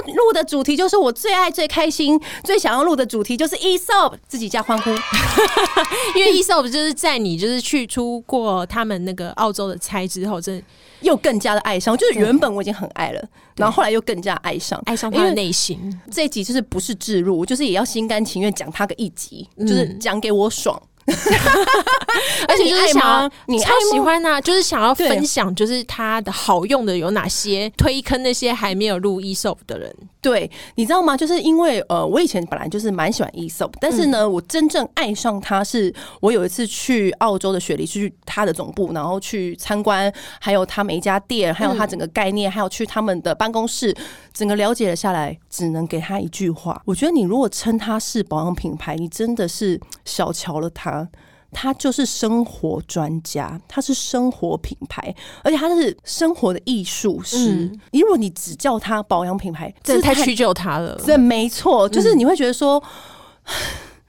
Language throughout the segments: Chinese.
要录的主题就是我最爱、最开心、最想要录的主题，就是 Aesop，自己加欢呼，因为 Aesop 就是在你就是去出过他们那个澳洲的差之后，真的。又更加的爱上，就是原本我已经很爱了，然后后来又更加爱上，爱上他的内心。这一集就是不是置入，就是也要心甘情愿讲他个一集，嗯、就是讲给我爽。而且就是想要，你超喜欢他，就是想要分享，就是他的好用的有哪些，推坑那些还没有入 Aesop 的人。对，你知道吗？就是因为呃，我以前本来就是蛮喜欢 Aesop，但是呢，我真正爱上他是我有一次去澳洲的雪梨，去他的总部，然后去参观，还有他每一家店，还有他整个概念，还有去他们的办公室，整个了解了下来，只能给他一句话：我觉得你如果称他是保养品牌，你真的是小瞧了他。他就是生活专家，他是生活品牌，而且他是生活的艺术师。嗯、如果你只叫他保养品牌，这太屈就他了。这没错，就是你会觉得说、嗯、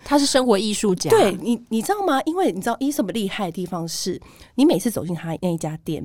他是生活艺术家。对你，你知道吗？因为你知道 Aesop 厉害的地方是，你每次走进他那一家店，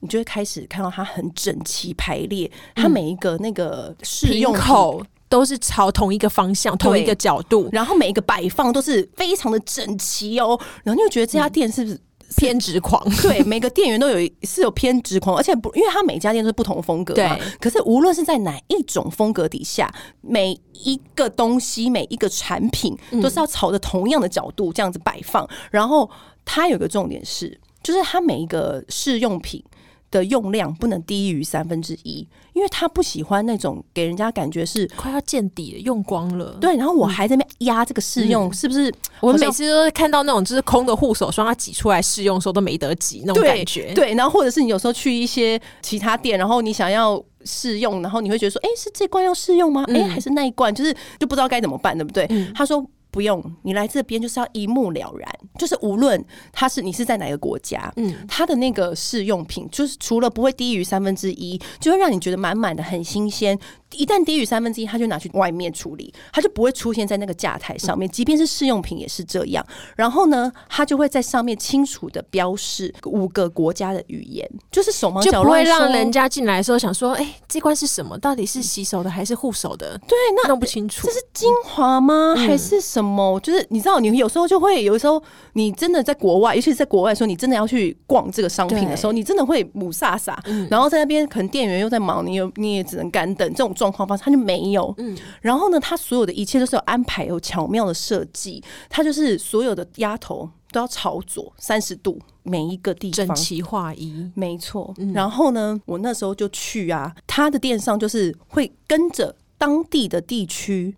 你就会开始看到他很整齐排列，他每一个那个试用口。都是朝同一个方向、同一个角度，然后每一个摆放都是非常的整齐哦。然后你就觉得这家店是不是偏执狂？对，每个店员都有是有偏执狂，而且不，因为他每家店都是不同风格嘛。对。可是无论是在哪一种风格底下，每一个东西、每一个产品都是要朝着同样的角度这样子摆放。然后它有个重点是，就是它每一个试用品的用量不能低于三分之一。因为他不喜欢那种给人家感觉是快要见底了，用光了。对，然后我还在那边压这个试用，嗯、是不是？我每次都看到那种就是空的护手霜，他挤出来试用的时候都没得挤那种感觉对。对，然后或者是你有时候去一些其他店，然后你想要试用，然后你会觉得说，哎，是这罐要试用吗？哎、嗯，还是那一罐？就是就不知道该怎么办，对不对？嗯、他说。不用，你来这边就是要一目了然，就是无论他是你是在哪个国家，嗯，他的那个试用品就是除了不会低于三分之一，就会让你觉得满满的很新鲜。一旦低于三分之一，他就拿去外面处理，他就不会出现在那个架台上面。即便是试用品也是这样。然后呢，他就会在上面清楚的标示五个国家的语言，就是手忙脚乱，就不会让人家进来的时候想说：“哎、欸，这罐是什么？到底是洗手的还是护手的？”对，那弄不清楚，这是精华吗？还是什么？就是你知道，你有时候就会，有时候你真的在国外，尤其是在国外的时候，你真的要去逛这个商品的时候，你真的会雾煞煞。然后在那边，可能店员又在忙，你又你也只能干等这种。状况发生他就没有，嗯，然后呢，他所有的一切都是有安排、有巧妙的设计。他就是所有的压头都要朝左三十度，每一个地方整齐划一，没错。嗯、然后呢，我那时候就去啊，他的店上就是会跟着当地的地区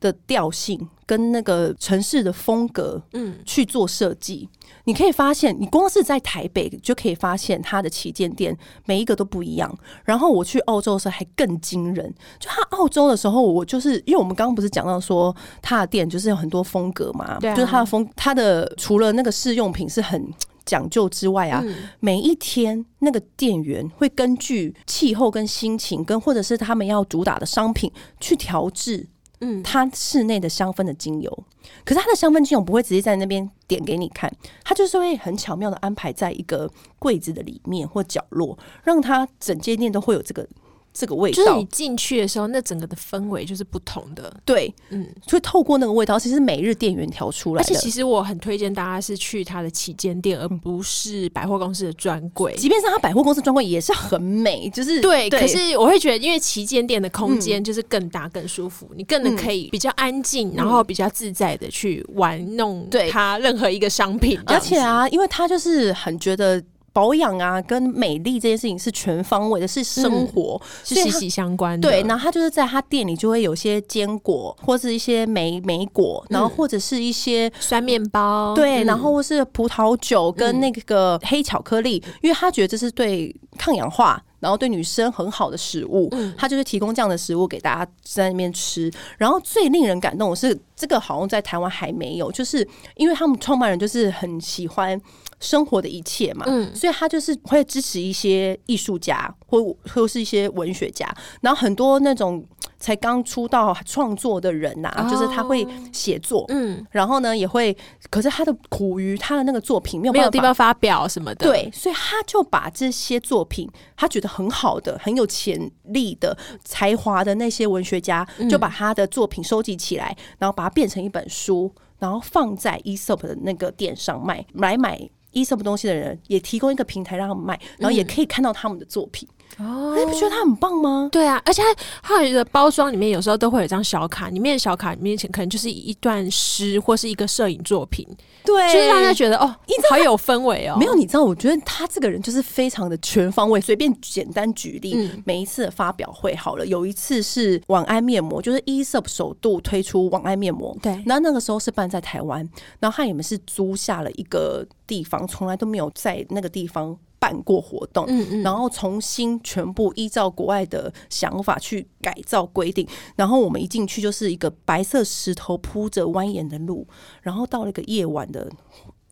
的调性跟那个城市的风格，嗯，去做设计。你可以发现，你光是在台北就可以发现它的旗舰店每一个都不一样。然后我去澳洲的时候还更惊人，就他澳洲的时候，我就是因为我们刚刚不是讲到说他的店就是有很多风格嘛，对啊，就是他的风，他的除了那个试用品是很讲究之外啊，嗯，每一天那个店员会根据气候跟心情，跟或者是他们要主打的商品去调制。嗯，它室内的香氛的精油，可是它的香氛精油不会直接在那边点给你看，它就是会很巧妙的安排在一个柜子的里面或角落，让它整间店都会有这个。这个味道，就是你进去的时候，那整个的氛围就是不同的。对，嗯，所以透过那个味道，其实每日店员调出来的。而且，其实我很推荐大家是去他的旗舰店，而不是百货公司的专柜。即便是他百货公司专柜，也是很美。就是对，对，可是我会觉得，因为旗舰店的空间就是更大、更舒服，嗯、你更能可以比较安静，嗯、然后比较自在的去玩弄它任何一个商品。而且啊，因为他就是很觉得。保养啊，跟美丽这件事情是全方位的，是生活，嗯、是息息相关的。对，然后他就是在他店里就会有些坚果，或是一些莓莓果，然后或者是一些酸面包，对，嗯、然后或是葡萄酒跟那个黑巧克力，嗯、因为他觉得这是对抗氧化。然后对女生很好的食物，嗯，他就是提供这样的食物给大家在那边吃。然后最令人感动的是，这个好像在台湾还没有，就是因为他们创办人就是很喜欢生活的一切嘛，嗯，所以他就是会支持一些艺术家或或是一些文学家，然后很多那种。才刚出道创作的人呐、啊，oh, 就是他会写作，嗯，然后呢也会，可是他的苦于他的那个作品没有没有地方发表什么的，对，所以他就把这些作品，他觉得很好的、很有潜力的、才华的那些文学家，就把他的作品收集起来，然后把它变成一本书，然后放在 Aesop 的那个店上卖，来买 Aesop 东西的人也提供一个平台让他们卖，然后也可以看到他们的作品。哦，你不觉得它很棒吗？对啊，而且它它有一个包装里面有时候都会有一张小卡，里面的小卡里面可能就是一段诗或是一个摄影作品，对，就是让大家觉得哦，好有氛围哦。没有，你知道，我觉得他这个人就是非常的全方位。随便简单举例，嗯、每一次的发表会好了，有一次是晚安面膜，就是 Aesop 首度推出晚安面膜，对，然后那个时候是办在台湾，然后他也是租下了一个地方，从来都没有在那个地方。办过活动，嗯嗯，然后重新全部依照国外的想法去改造规定，然后我们一进去就是一个白色石头铺着蜿蜒的路，然后到了一个夜晚的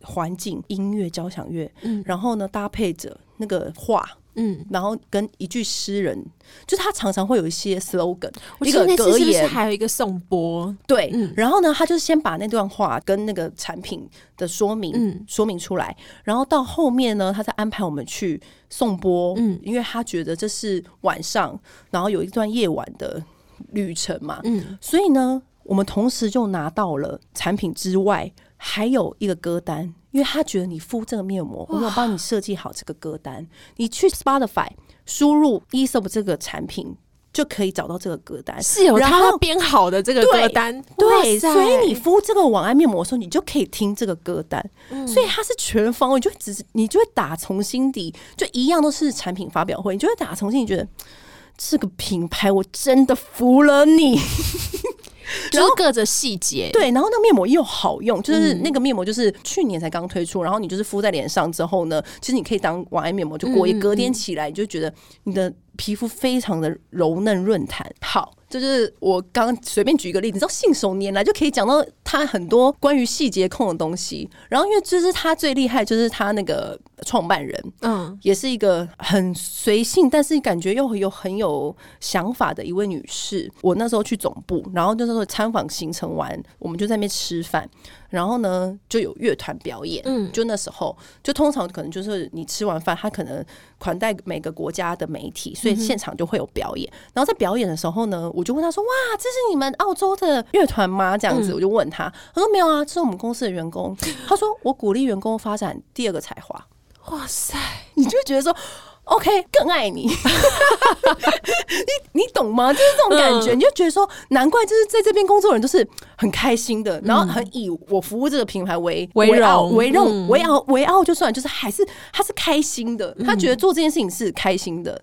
环境，音乐交响乐，嗯，然后呢搭配着那个画。嗯，然后跟一句诗人，就是他常常会有一些 slogan，一个格言，还有一个颂钵，对，嗯、然后呢，他就先把那段话跟那个产品的说明、嗯、说明出来，然后到后面呢，他再安排我们去颂钵，嗯，因为他觉得这是晚上，然后有一段夜晚的旅程嘛，嗯，所以呢，我们同时就拿到了产品之外，还有一个歌单。因为他觉得你敷这个面膜，我有帮你设计好这个歌单，你去 Spotify 输入 Aesop 这个产品，就可以找到这个歌单，是有他编好的这个歌单。对，所以你敷这个晚安面膜的时候，你就可以听这个歌单。所以它是全方位，就只是你就会打从心底，就一样都是产品发表会，你就会打从心底觉得这个品牌我真的服了你。然后各着细节，对，然后那个面膜又好用，就是那个面膜就是去年才刚推出，然后你就是敷在脸上之后呢，其实你可以当晚安面膜，就过夜，隔天起来你就觉得你的皮肤非常的柔嫩润弹。好。就是我刚随便举一个例子，你知道信手拈来就可以讲到他很多关于细节控的东西。然后因为就是他最厉害，就是他那个创办人，嗯，也是一个很随性，但是感觉又有很有想法的一位女士。我那时候去总部，然后那时候参访行程完，我们就在那边吃饭。然后呢，就有乐团表演。嗯，就那时候，就通常可能就是你吃完饭，他可能款待每个国家的媒体，所以现场就会有表演。然后在表演的时候呢，我就问他说：“哇，这是你们澳洲的乐团吗？”这样子，我就问他，他说：“没有啊，这是我们公司的员工。”他说：“我鼓励员工发展第二个才华。”哇塞，你就觉得说。OK，更爱你，你你懂吗？就是这种感觉，嗯、你就觉得说，难怪就是在这边工作的人都是很开心的，然后很以我服务这个品牌为为傲为荣为傲为傲，就算就是还是他是开心的，他觉得做这件事情是开心的。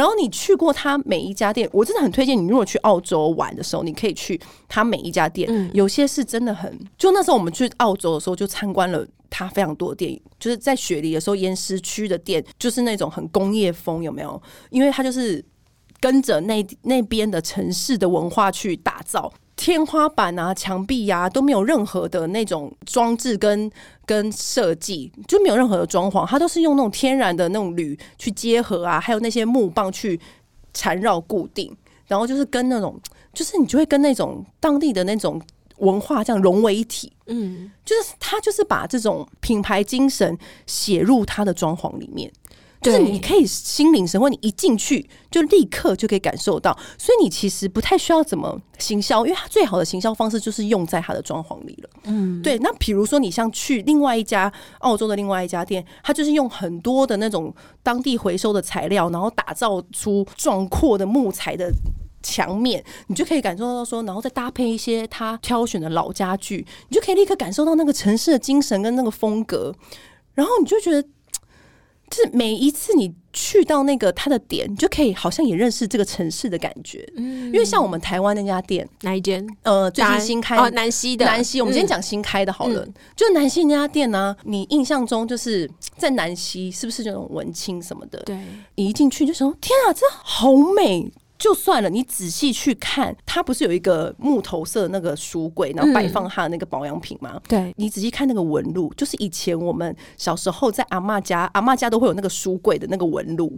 然后你去过他每一家店，我真的很推荐你。如果去澳洲玩的时候，你可以去他每一家店，嗯、有些是真的很。就那时候我们去澳洲的时候，就参观了他非常多的店，就是在雪梨的时候，岩石区的店就是那种很工业风，有没有？因为他就是跟着那那边的城市的文化去打造。天花板啊、墙壁呀、啊、都没有任何的那种装置跟跟设计，就没有任何的装潢，它都是用那种天然的那种铝去结合啊，还有那些木棒去缠绕固定，然后就是跟那种，就是你就会跟那种当地的那种文化这样融为一体。嗯，就是他就是把这种品牌精神写入他的装潢里面。就是你可以心领神会，你一进去就立刻就可以感受到，所以你其实不太需要怎么行销，因为它最好的行销方式就是用在它的装潢里了。嗯，对。那比如说你像去另外一家澳洲的另外一家店，它就是用很多的那种当地回收的材料，然后打造出壮阔的木材的墙面，你就可以感受到说，然后再搭配一些他挑选的老家具，你就可以立刻感受到那个城市的精神跟那个风格，然后你就觉得。就是每一次你去到那个它的点，你就可以好像也认识这个城市的感觉。嗯，因为像我们台湾那家店，哪一间？呃，最近新开哦，南溪的南溪。我们今天讲新开的好了，嗯、就南溪那家店呢、啊，你印象中就是在南溪是不是那种文青什么的？对，你一进去就说天啊，这好美。就算了，你仔细去看，它不是有一个木头色的那个书柜，然后摆放它的那个保养品吗？对，你仔细看那个纹路，就是以前我们小时候在阿嬷家，阿嬷家都会有那个书柜的那个纹路，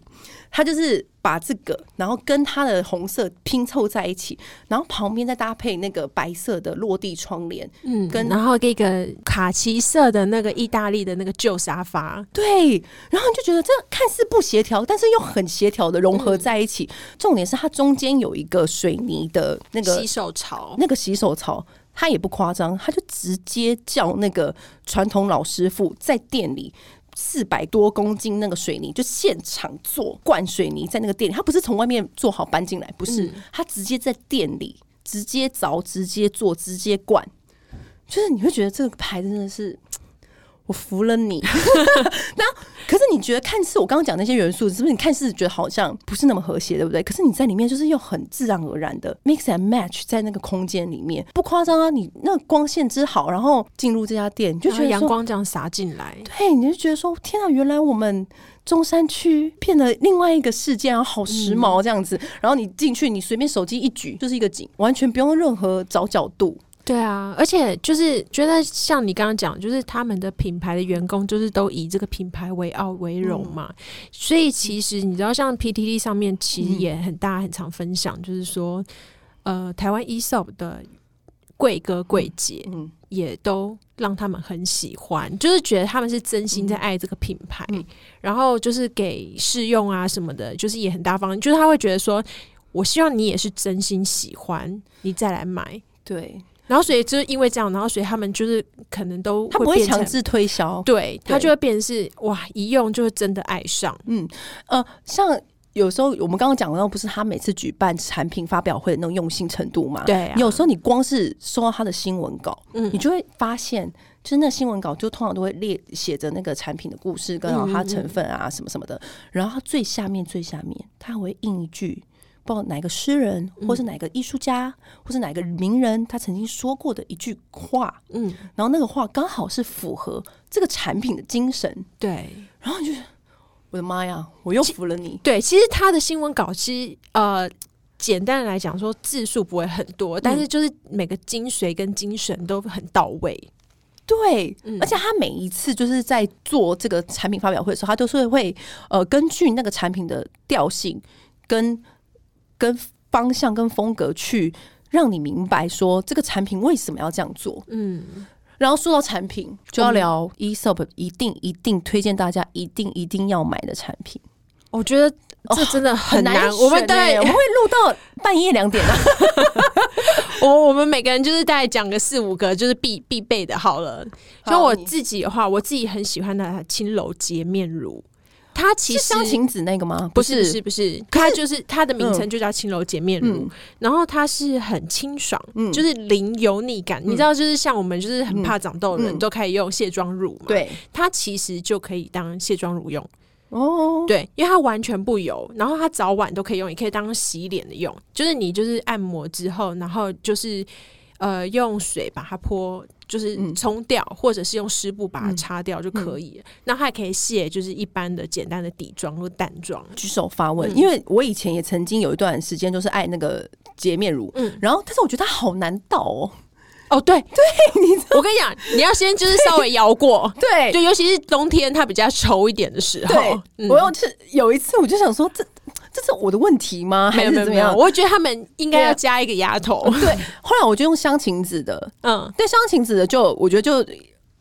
它就是。把这个，然后跟它的红色拼凑在一起，然后旁边再搭配那个白色的落地窗帘，嗯，跟然后这个卡其色的那个意大利的那个旧沙发，对，然后你就觉得这看似不协调，但是又很协调的融合在一起。嗯、重点是它中间有一个水泥的那个洗手槽，那个洗手槽，它也不夸张，它就直接叫那个传统老师傅在店里。四百多公斤那个水泥就现场做灌水泥，在那个店里，他不是从外面做好搬进来，不是，他直接在店里直接凿、直接做、直接灌，就是你会觉得这个牌子真的是。我服了你，那可是你觉得看似我刚刚讲那些元素，是不是你看似觉得好像不是那么和谐，对不对？可是你在里面就是又很自然而然的 mix and match 在那个空间里面，不夸张啊！你那个光线之好，然后进入这家店，你就觉得阳光这样洒进来，对，你就觉得说天啊，原来我们中山区变得另外一个世界啊，好时髦这样子。嗯、然后你进去，你随便手机一举就是一个景，完全不用任何找角度。对啊，而且就是觉得像你刚刚讲，就是他们的品牌的员工就是都以这个品牌为傲为荣嘛，嗯、所以其实你知道，像 PTT 上面其实也很大很常分享，就是说，呃，台湾 Aesop 的贵哥贵姐，嗯，也都让他们很喜欢，就是觉得他们是真心在爱这个品牌，嗯、然后就是给试用啊什么的，就是也很大方，就是他会觉得说，我希望你也是真心喜欢，你再来买，对。然后，所以就是因为这样，然后所以他们就是可能都他不会强制推销，对，他就会变成是哇，一用就会真的爱上。嗯呃，像有时候我们刚刚讲的，不是他每次举办产品发表会的那种用心程度嘛？对啊，有时候你光是收到他的新闻稿，嗯，你就会发现，就是那新闻稿就通常都会列写着那个产品的故事，跟它成分啊什么什么的，然后它最下面最下面，它会印一句。不知道哪个诗人，或是哪个艺术家，嗯、或是哪个名人，他曾经说过的一句话，嗯，然后那个话刚好是符合这个产品的精神，对。然后就是我的妈呀，我又服了你。对，其实他的新闻稿其实呃，简单的来讲说字数不会很多，但是就是每个精髓跟精神都很到位。对，嗯、而且他每一次就是在做这个产品发表会的时候，他都是会呃根据那个产品的调性跟。跟方向跟风格去让你明白说这个产品为什么要这样做，嗯，然后说到产品就要聊 Aesop 一定一定推荐大家一定一定要买的产品。我觉得这真的很难，我们大概我们会录到半夜两点啊。我我们每个人就是大概讲个四五个就是必必备的好了。就我自己的话，我自己很喜欢的轻柔洁面乳。它其实是香芹子那个吗？不是，不是，不是，它就是它的名称就叫轻柔洁面乳，嗯、然后它是很清爽，嗯、就是零油腻感。嗯、你知道，就是像我们就是很怕长痘的人都可以用卸妆乳嘛？对、嗯，它其实就可以当卸妆乳用哦。对，因为它完全不油，然后它早晚都可以用，也可以当洗脸的用。就是你就是按摩之后，然后就是呃用水把它泼。就是冲掉，嗯、或者是用湿布把它擦掉就可以了。那、还可以卸，就是一般的简单的底妆或淡妆。举手发问，嗯、因为我以前也曾经有一段时间就是爱那个洁面乳，嗯，然后但是我觉得它好难倒哦。哦，对对，你我跟你讲，你要先就是稍微摇过，对，就尤其是冬天它比较稠一点的时候。对嗯、我有是有一次我就想说这。这是我的问题吗？还是怎么样？我觉得他们应该要加一个丫头。对，后来我就用香芹子的，嗯，对，香芹子的就我觉得就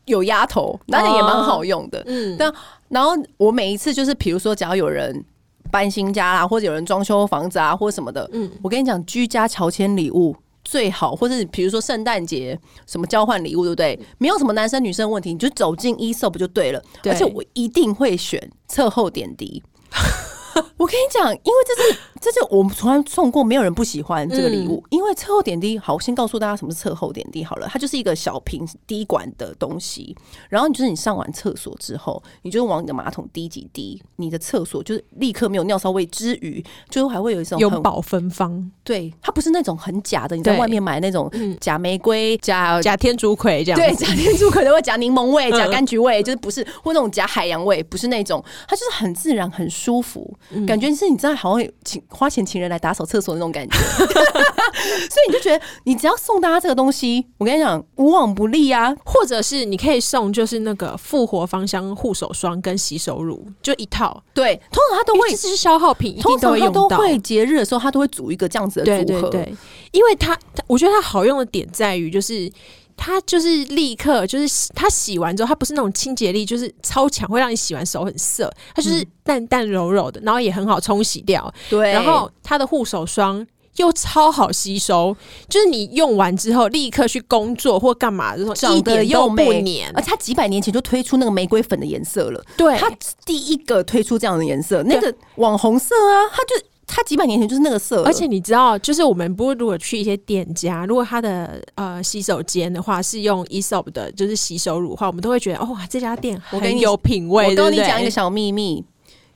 有丫头，那也蛮好用的。嗯，但然后我每一次就是，比如说，只要有人搬新家啦，或者有人装修房子啊，或者什么的，嗯，我跟你讲，居家乔迁礼物最好，或者比如说圣诞节什么交换礼物，对不对？没有什么男生女生问题，你就走进 Aesop 不就对了？而且我一定会选侧后点滴。我跟你讲，因为这是 这是我们从来送过，没有人不喜欢这个礼物。嗯、因为册后点滴，好，我先告诉大家什么是册后点滴好了，它就是一个小瓶滴管的东西，然后你就是你上完厕所之后，你就往你的马桶滴几滴，你的厕所就是立刻没有尿骚味之余，最后还会有一种永保芬芳。对，它不是那种很假的，你在外面买那种假玫瑰、假假天竺葵这样，对，假天竺葵都会假柠檬味、假柑橘味，就是不是或那种假海洋味，不是那种，它就是很自然、很舒服。嗯感觉是你真的好像请花钱请人来打扫厕所那种感觉，所以你就觉得你只要送大家这个东西，我跟你讲无往不利啊。或者是你可以送就是那个复活芳香护手霜跟洗手乳，就一套。对，通常他都会这是消耗品，通常他都会节日的时候，他都会组一个这样子的组合。对对对，因为它我觉得它好用的点在于就是。它就是立刻就是洗，它洗完之后，它不是那种清洁力就是超强，会让你洗完手很涩。它就是淡淡柔柔的，然后也很好冲洗掉。对，然后它的护手霜又超好吸收，就是你用完之后立刻去工作或干嘛的时候，长得又不黏。而且它几百年前就推出那个玫瑰粉的颜色了，对，它第一个推出这样的颜色，那个网红色啊，它就。它几百年前就是那个色，而且你知道，就是我们不会如果去一些店家，如果他的呃洗手间的话是用 Aesop 的，就是洗手乳的话，我们都会觉得哦，这家店很 有品味。我跟你讲一个小秘密，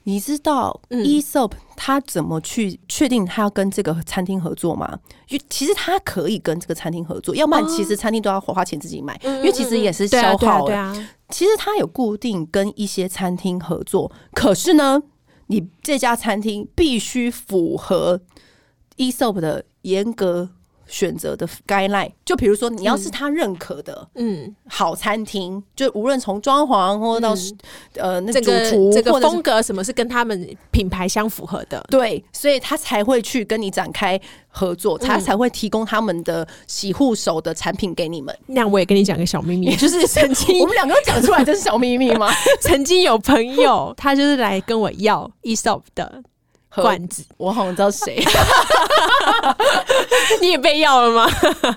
你知道 Aesop 他怎么去确定他要跟这个餐厅合作吗？因为其实他可以跟这个餐厅合作，要不然其实餐厅都要花钱自己买，因为其实也是消耗。对啊，其实他有固定跟一些餐厅合作，可是呢。你这家餐厅必须符合 ESOP 的严格选择的 guideline，就比如说你要是他认可的，嗯，好餐厅，就无论从装潢或者到呃那个主厨这个风格什么是跟他们品牌相符合的，对，所以他才会去跟你展开合作，他才会提供他们的洗护手的产品给你们。那我也跟你讲个小秘密，就是曾经我们两个讲出来这是小秘密吗？曾经有朋友他就是来跟我要 Aesop 的。罐子，我好像知道谁，你也被要了吗？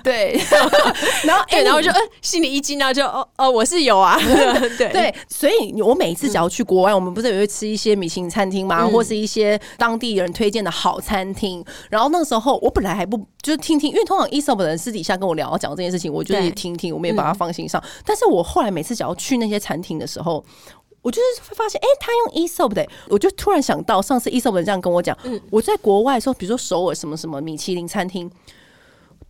对，然后对，然后我就呃心里一惊，然后就哦哦，我是有啊，对。对，所以我每次只要去国外，我们不是也会吃一些米其林餐厅嘛，或是一些当地人推荐的好餐厅。然后那个时候，我本来还不就是听听，因为通常 Aesop 的人私底下跟我聊讲这件事情，我就是听听，我没有把它放心上。但是我后来每次只要去那些餐厅的时候。我就是会发现，哎、欸，他用 Aesop 的，我就突然想到，上次 Aesop 的这样跟我讲，嗯，我在国外的时候，比如说首尔什么什么米其林餐厅，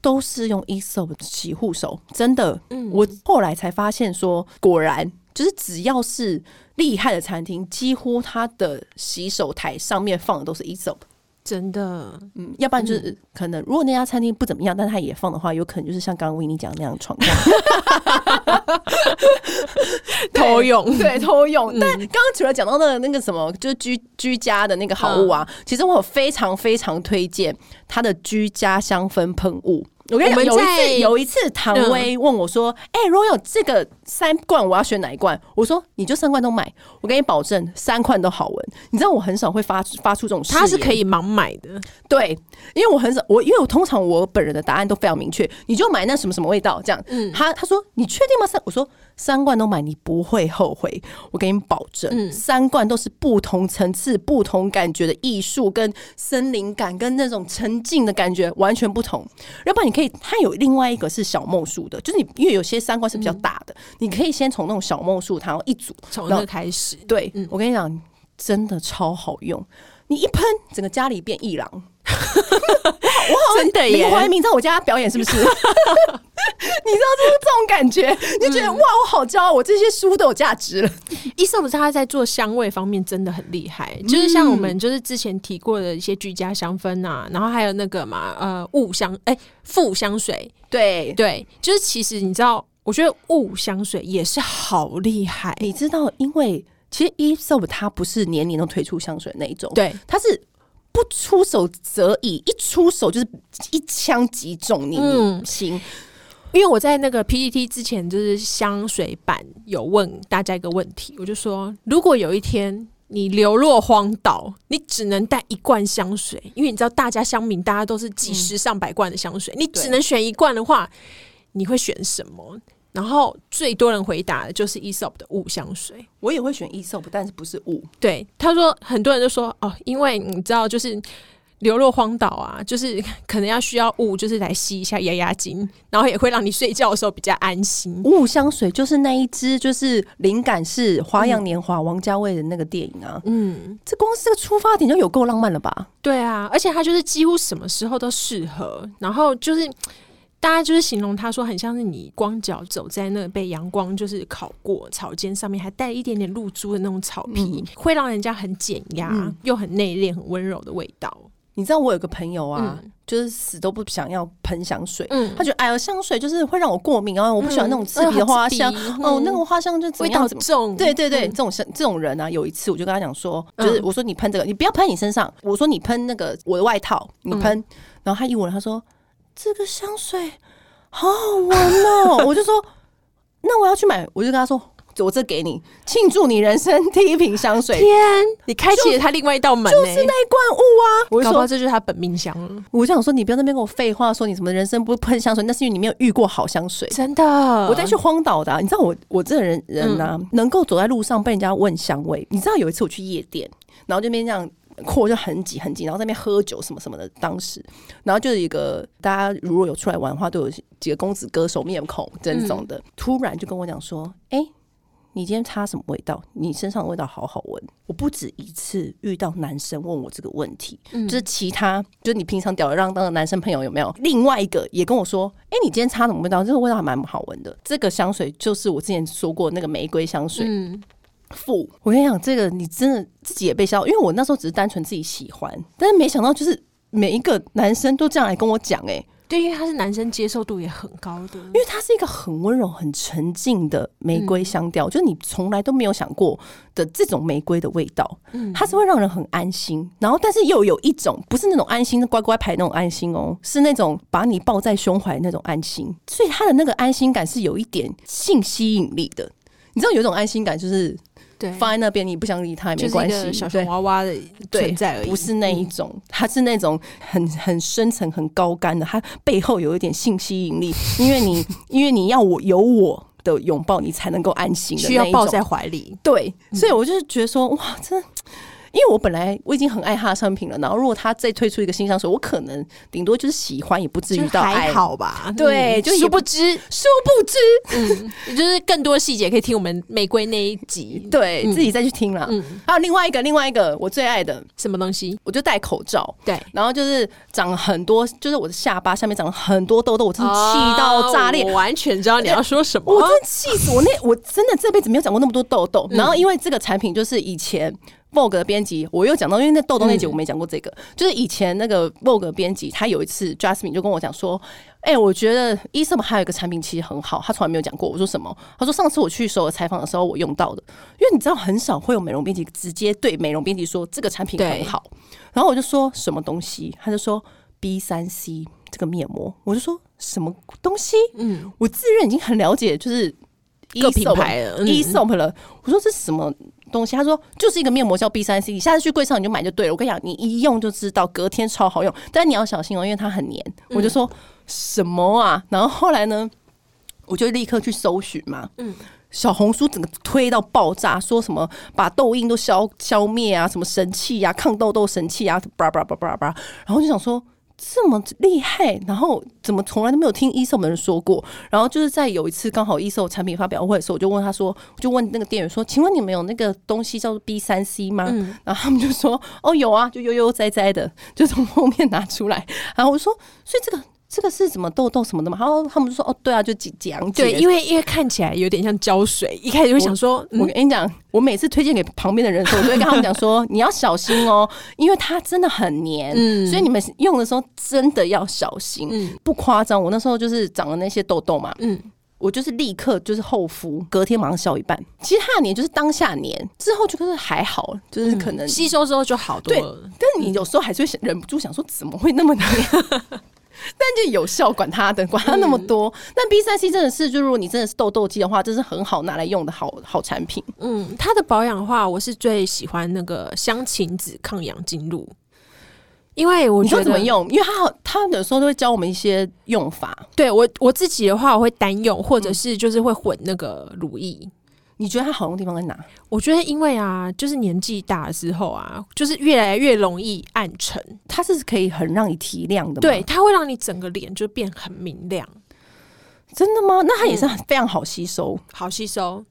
都是用 Aesop 的洗护手，真的，嗯，我后来才发现说，果然就是只要是厉害的餐厅，几乎它的洗手台上面放的都是 Aesop。真的，嗯，要不然就是可能，如果那家餐厅不怎么样，但他也放的话，有可能就是像刚刚维尼讲那样闯荡，偷用，对，偷用。但刚刚除了讲到那个那个什么，就是居居家的那个好物啊，其实我有非常非常推荐它的居家香氛喷雾。我跟你讲，有一次，有一次，唐薇问我说：“哎、嗯欸，如果有这个三罐，我要选哪一罐？”我说：“你就三罐都买，我给你保证，三罐都好闻。”你知道我很少会发发出这种，他是可以盲买的，对，因为我很少，我因为我通常我本人的答案都非常明确，你就买那什么什么味道这样。嗯，他他说你确定吗？三，我说。三罐都买，你不会后悔，我给你保证。嗯，三罐都是不同层次、不同感觉的艺术，跟森林感，跟那种沉浸的感觉完全不同。要不然你可以，它有另外一个是小梦树的，就是你因为有些三罐是比较大的，嗯、你可以先从那种小梦树，然后一组从那开始。对，嗯、我跟你讲，真的超好用，你一喷，整个家里变艺廊。我好真的耶！林怀民在我家表演是不是？你知道就是这种感觉，你就觉得、嗯、哇，我好骄傲，我这些书都有价值了。Aesop 他在做香味方面真的很厉害，嗯、就是像我们就是之前提过的一些居家香氛啊，然后还有那个嘛呃雾香哎附香水，对对，就是其实你知道，我觉得雾香水也是好厉害。你知道，因为其实 Aesop 它不是年年都推出香水那一种，对，它是。不出手则已，一出手就是一枪击中你心。嗯、因为我在那个 PPT 之前，就是香水版有问大家一个问题，我就说：如果有一天你流落荒岛，你只能带一罐香水，因为你知道大家乡民大家都是几十上百罐的香水，嗯、你只能选一罐的话，你会选什么？然后最多人回答的就是 Aesop 的雾香水，我也会选 Aesop，但是不是雾。对，他说很多人就说哦，因为你知道就是。流落荒岛啊，就是可能要需要雾，就是来吸一下压压惊，然后也会让你睡觉的时候比较安心。雾香水就是那一支，就是灵感是《花样年华》王家卫的那个电影啊。嗯，这光是这个出发点就有够浪漫了吧？对啊，而且它就是几乎什么时候都适合。然后就是大家就是形容他说很像是你光脚走在那个被阳光就是烤过草尖上面，还带一点点露珠的那种草皮，嗯、会让人家很减压，嗯、又很内敛、很温柔的味道。你知道我有个朋友啊，嗯、就是死都不想要喷香水，嗯、他觉得哎呦香水就是会让我过敏，啊我不喜欢那种刺鼻的花香，嗯、哦那个花香就怎么样怎么重，对对对，嗯、这种这种人啊，有一次我就跟他讲说，就是我说你喷这个，你不要喷你身上，我说你喷那个我的外套，你喷，嗯、然后他一闻，他说这个香水好好闻哦，我就说 那我要去买，我就跟他说。我这给你庆祝你人生第一瓶香水，天！你开启了他另外一道门，就是那一罐雾啊！我就说这就是他本命香我就想说，你不要在那边跟我废话，说你什么人生不喷香水，那是因为你没有遇过好香水。真的，我在去荒岛的，你知道我我这个人人呢，能够走在路上被人家问香味。你知道有一次我去夜店，然后这边这样扩就很挤很挤，然后在那边喝酒什么什么的。当时，然后就是一个大家如果有出来玩的话，都有几个公子歌手面孔这种的，突然就跟我讲说，哎。你今天擦什么味道？你身上的味道好好闻。我不止一次遇到男生问我这个问题，嗯、就是其他，就是你平常吊儿郎当的男生朋友有没有？另外一个也跟我说，哎、欸，你今天擦什么味道？这个味道还蛮好闻的。这个香水就是我之前说过那个玫瑰香水。嗯，负，我跟你讲，这个你真的自己也被笑，因为我那时候只是单纯自己喜欢，但是没想到就是每一个男生都这样来跟我讲、欸，哎。对，因为他是男生，接受度也很高的。因为他是一个很温柔、很沉静的玫瑰香调，嗯、就是你从来都没有想过的这种玫瑰的味道。嗯，它是会让人很安心，然后但是又有一种不是那种安心的乖乖牌那种安心哦，是那种把你抱在胸怀那种安心。所以他的那个安心感是有一点性吸引力的。你知道有一种安心感就是。对，放在那边你不想理他也没关系，小熊娃娃的存在而已，不是那一种，它是那种很很深层、很高干的，它背后有一点性吸引力，因为你因为你要我有我的拥抱，你才能够安心的，需要抱在怀里。对，所以我就是觉得说，哇，真的。因为我本来我已经很爱他的商品了，然后如果他再推出一个新香水，我可能顶多就是喜欢，也不至于到爱还好吧？对，就殊不知，殊不知，嗯，就是更多细节可以听我们玫瑰那一集，对自己再去听了。嗯，还有另外一个，另外一个我最爱的什么东西，我就戴口罩，对，然后就是长很多，就是我的下巴下面长了很多痘痘，我真的气到炸裂。我完全知道你要说什么，我真的气死我！那我真的这辈子没有长过那么多痘痘。然后因为这个产品就是以前。Vogue 的编辑，我又讲到，因为那豆豆那集我没讲过这个，嗯、就是以前那个 Vogue 编辑，他有一次 Jasmine 就跟我讲说，哎、欸，我觉得 Aesop 还有一个产品其实很好，他从来没有讲过。我说什么？他说上次我去首尔采访的时候我用到的，因为你知道很少会有美容编辑直接对美容编辑说这个产品很好，然后我就说什么东西，他就说 B 三 C 这个面膜，我就说什么东西？嗯，我自认已经很了解，就是各品牌了。Aesop 了，我说这是什么？东西，他说就是一个面膜叫 B 三 C，你下次去柜上你就买就对了。我跟你讲，你一用就知道，隔天超好用，但你要小心哦，因为它很黏。嗯、我就说什么啊？然后后来呢，我就立刻去搜寻嘛。嗯，小红书整个推到爆炸，说什么把痘印都消消灭啊，什么神器啊，抗痘痘神器啊，叭叭叭叭叭。然后就想说。这么厉害，然后怎么从来都没有听 Aesop 的人说过？然后就是在有一次刚好 Aesop 产品发表会的时候，我就问他说，我就问那个店员说：“请问你们有那个东西叫做 B 三 C 吗？”嗯、然后他们就说：“哦，有啊，就悠悠哉哉的，就从后面拿出来。”然后我说：“所以这个。”这个是什么痘痘什么的吗？然后他们就说：“哦，对啊，就讲讲解。”对，因为因为看起来有点像胶水，一开始会想说：“我，跟你讲，我每次推荐给旁边的人的时候，我都会跟他们讲说，你要小心哦，因为它真的很黏，嗯、所以你们用的时候真的要小心，嗯、不夸张。我那时候就是长了那些痘痘嘛，嗯，我就是立刻就是厚敷，隔天马上消一半。其实它的黏就是当下黏，之后就是还好，就是可能、嗯、吸收之后就好多了。但你有时候还是会忍不住想说，怎么会那么黏？但就有效，管它的，管它那么多。嗯、但 B 三 C 真的是，就如果你真的是痘痘肌的话，这是很好拿来用的好好产品。嗯，它的保养的话，我是最喜欢那个香芹子抗氧精露，因为我觉得怎么用？因为它它有时候都会教我们一些用法。对我我自己的话，我会单用，或者是就是会混那个乳液。你觉得它好用的地方在哪？我觉得因为啊，就是年纪大了之后啊，就是越来越容易暗沉。它是可以很让你提亮的吗？对，它会让你整个脸就变很明亮。真的吗？那它也是非常好吸收，嗯、好吸收。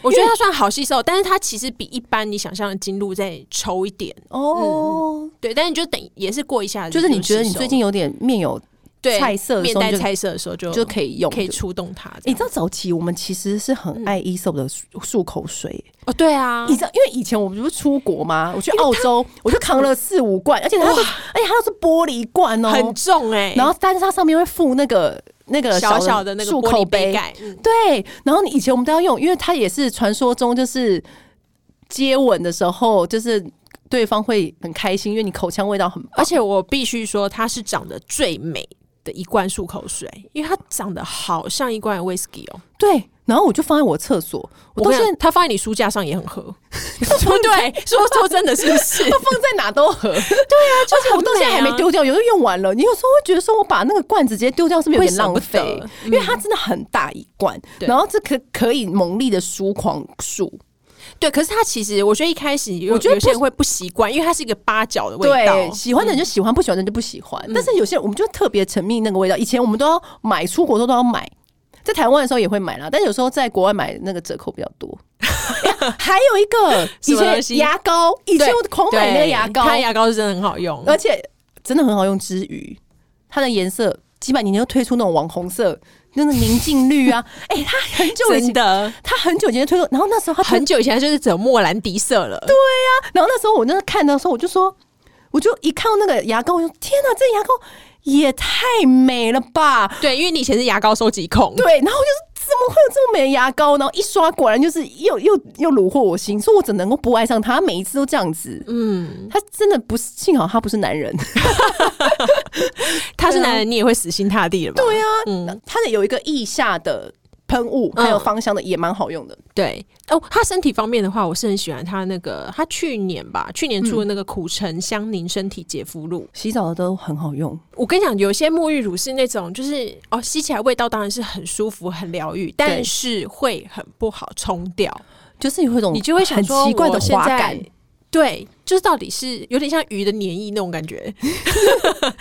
我觉得它算好吸收，但是它其实比一般你想象的精露再稠一点哦、嗯。对，但是你就等也是过一下子，就是你觉得你最近有点面有。菜色面带菜色的时候就就可以用，可以出动它。你知道早期我们其实是很爱 Aesop 的漱口水哦，对啊，你知道，因为以前我们不是出国吗？我去澳洲，我就扛了四五罐，而且它都，而且它都是玻璃罐哦，很重哎。然后，但是它上面会附那个那个小小的那个漱口杯盖，对。然后你以前我们都要用，因为它也是传说中就是接吻的时候，就是对方会很开心，因为你口腔味道很。而且我必须说，它是长得最美的一罐漱口水，因为它长得好像一罐威士忌哦。对，然后我就放在我厕所，我到现在它放在你书架上也很合，不 对？说说真的是不是？它放在哪都合。对啊，就是我到现在还没丢掉，有时候用完了，你有时候会觉得说，我把那个罐子直接丢掉是不是有点浪费？因为它真的很大一罐，然后这可可以猛力的舒狂漱。对，可是它其实，我觉得一开始我觉得有些人会不习惯，因为它是一个八角的味道。对，喜欢的人就喜欢，不喜欢的人就不喜欢。但是有些人我们就特别沉迷那个味道。以前我们都要买，出国都都要买，在台湾的时候也会买啦。但有时候在国外买那个折扣比较多。还有一个以前牙膏，以前我狂买那个牙膏，它牙膏是真的很好用，而且真的很好用之余，它的颜色基本你又推出那种网红色。那个宁静绿啊，哎、欸，他很久以前的，他很久以前推出，然后那时候他很久以前就是走莫兰迪色了，对呀、啊。然后那时候我那时候看的时候，我就说，我就一看到那个牙膏，我就说天哪，这牙膏也太美了吧！对，因为你以前是牙膏收集控，对。然后我就说，怎么会有这么美的牙膏？然后一刷，果然就是又又又虏获我心，说我怎能够不爱上他？每一次都这样子，嗯，他真的不是，幸好他不是男人。他是男人，你也会死心塌地了吧？对啊，嗯，他的有一个腋下的喷雾，还有芳香的，也蛮好用的。对哦，他身体方面的话，我是很喜欢他那个，他去年吧，去年出的那个苦橙香凝身体洁肤露，洗澡的都很好用。我跟你讲，有些沐浴乳是那种，就是哦，吸起来味道当然是很舒服、很疗愈，但是会很不好冲掉，就是有一种你就会想说很奇怪的滑感。对，就是到底是有点像鱼的粘液那种感觉，但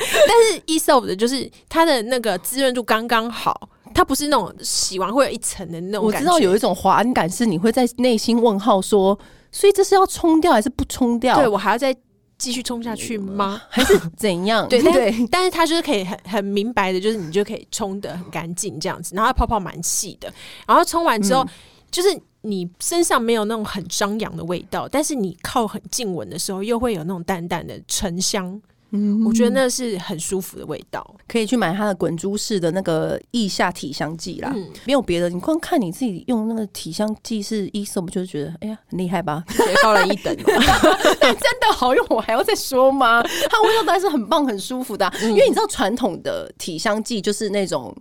是 Aesop 的就是它的那个滋润度刚刚好，它不是那种洗完会有一层的那种。我知道有一种滑感是你会在内心问号说，所以这是要冲掉还是不冲掉？对，我还要再继续冲下去吗？还是怎样？对对，但是它就是可以很很明白的，就是你就可以冲得很干净这样子，然后它泡泡蛮细的，然后冲完之后、嗯、就是。你身上没有那种很张扬的味道，但是你靠很近闻的时候，又会有那种淡淡的沉香。嗯，我觉得那是很舒服的味道，可以去买它的滚珠式的那个腋下体香剂啦。嗯，没有别的，你光看你自己用那个体香剂是 Aesop，就是觉得哎呀很厉害吧，也高人一等。但 真的好用，我还要再说吗？它味道当然是很棒、很舒服的、啊。嗯、因为你知道传统的体香剂就是那种。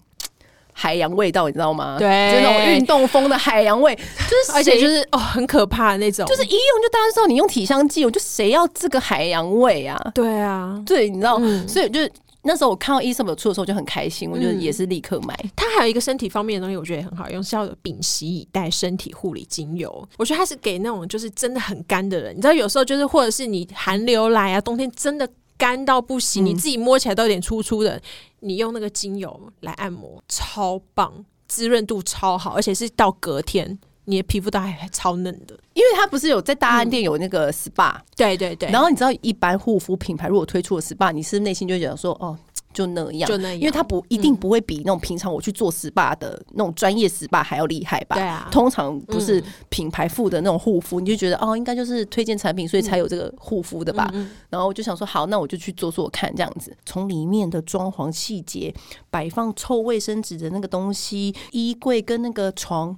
海洋味道，你知道吗？对，就是那种运动风的海洋味，就是而且就是哦，很可怕的那种，就是一用就大家知道你用体香剂，我就谁要这个海洋味啊？对啊，对，你知道，嗯、所以就是那时候我看到 Aesop 出的时候就很开心，我就也是立刻买。它、嗯、还有一个身体方面的东西，我觉得也很好用，是要丙烯以待身体护理精油。我觉得它是给那种就是真的很干的人，你知道，有时候就是或者是你寒流来啊，冬天真的。干到不行，你自己摸起来都有点粗粗的。嗯、你用那个精油来按摩，超棒，滋润度超好，而且是到隔天，你的皮肤都还还超嫩的。因为它不是有在大安店有那个 SPA，、嗯、对对对。然后你知道，一般护肤品牌如果推出了 SPA，你是内心就觉得说，哦。就那样，就那样，因为它不一定不会比那种平常我去做 SPA 的那种专业 SPA 还要厉害吧？对啊，通常不是品牌附的那种护肤，你就觉得哦，应该就是推荐产品，所以才有这个护肤的吧？然后我就想说，好，那我就去做做看，这样子。从里面的装潢细节、摆放臭卫生纸的那个东西、衣柜跟那个床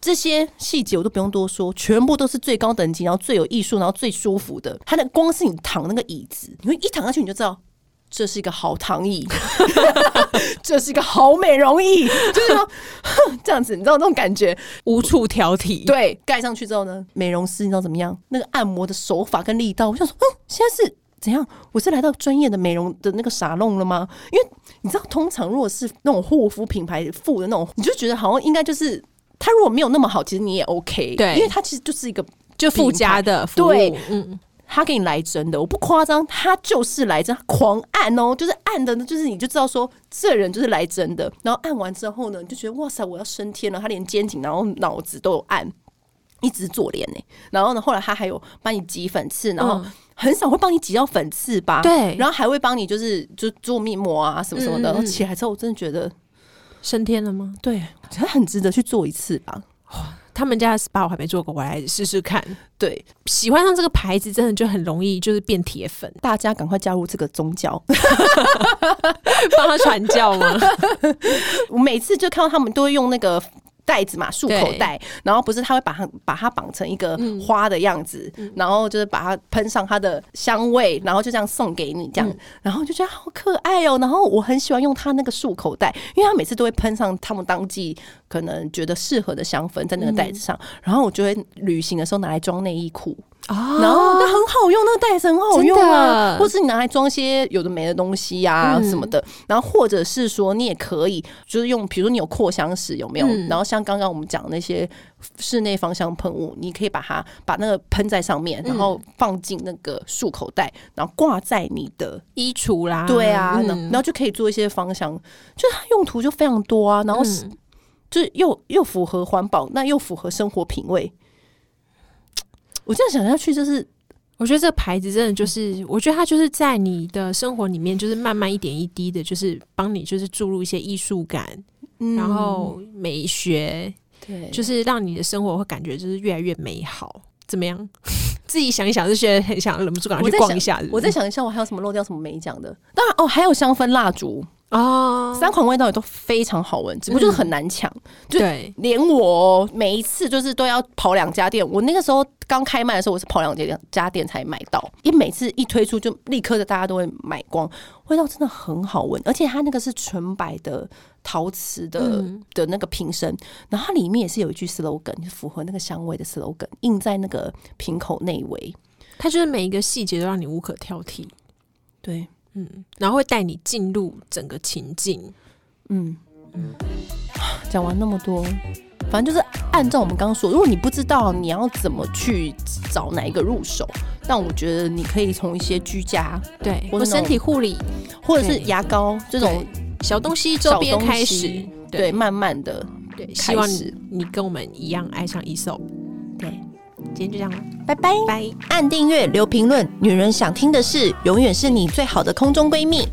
这些细节，我都不用多说，全部都是最高等级，然后最有艺术，然后最舒服的。它的光是你躺那个椅子，你会一躺下去你就知道。这是一个好躺椅，这是一个好美容椅，就是说这样子，你知道那种感觉无处挑剔。对，盖上去之后呢，美容师你知道怎么样？那个按摩的手法跟力道，我想说，嗯，现在是怎样？我是来到专业的美容的那个沙龙了吗？因为你知道，通常如果是那种护肤品牌附的那种，你就觉得好像应该就是它如果没有那么好，其实你也 OK。对，因为它其实就是一个就附加的服务，对，嗯。他给你来真的，我不夸张，他就是来真，狂按哦，就是按的，就是你就知道说这人就是来真的。然后按完之后呢，你就觉得哇塞，我要升天了。他连肩颈，然后脑子都有按，一直做脸呢。然后呢，后来他还有帮你挤粉刺，然后很少会帮你挤到粉刺吧？对。然后还会帮你就是就做面膜啊什么什么的。然后起来之后，我真的觉得升天了吗？对，他很值得去做一次吧。他们家的 SPA 我还没做过，我来试试看。对，喜欢上这个牌子，真的就很容易，就是变铁粉。大家赶快加入这个宗教，帮他传教吗？我每次就看到他们都会用那个。袋子嘛，束口袋，然后不是他会把它把它绑成一个花的样子，嗯、然后就是把它喷上它的香味，然后就这样送给你，这样，嗯、然后就觉得好可爱哦。然后我很喜欢用它那个束口袋，因为他每次都会喷上他们当季可能觉得适合的香氛在那个袋子上，嗯、然后我就会旅行的时候拿来装内衣裤。哦，然后那很好用，那个袋子很好用啊，或是你拿来装些有的没的东西呀、啊、什么的，然后或者是说你也可以就是用，比如说你有扩香石有没有？然后像刚刚我们讲那些室内芳香喷雾，你可以把它把那个喷在上面，然后放进那个束口袋，然后挂在你的衣橱啦。对啊，然后就可以做一些芳香，就是它用途就非常多啊。然后是就又又符合环保，那又符合生活品味。我这样想下去，就是我觉得这个牌子真的就是，我觉得它就是在你的生活里面，就是慢慢一点一滴的，就是帮你就是注入一些艺术感，嗯、然后美学，对，就是让你的生活会感觉就是越来越美好。怎么样？自己想一想，就觉得很想忍不住赶快去逛一下？我再想一下，我还有什么漏掉什么没讲的？当然哦，还有香氛蜡烛。哦，oh, 三款味道也都非常好闻，只不过就是很难抢。嗯、就连我每一次就是都要跑两家店。我那个时候刚开卖的时候，我是跑两家家店才买到，因为每次一推出就立刻的大家都会买光。味道真的很好闻，而且它那个是纯白的陶瓷的、嗯、的那个瓶身，然后它里面也是有一句 slogan，就符合那个香味的 slogan，印在那个瓶口内围。它就是每一个细节都让你无可挑剔。对。嗯，然后会带你进入整个情境。嗯。嗯，讲完那么多，反正就是按照我们刚刚说，如果你不知道你要怎么去找哪一个入手，但我觉得你可以从一些居家对，或者身体护理，或者是牙膏这种小东西周边开始，对，慢慢的对，希望你跟我们一样爱上 Aesop。对。今天就这样了。拜拜。拜。按订阅留评论女人想听的事永远是你最好的空中闺蜜。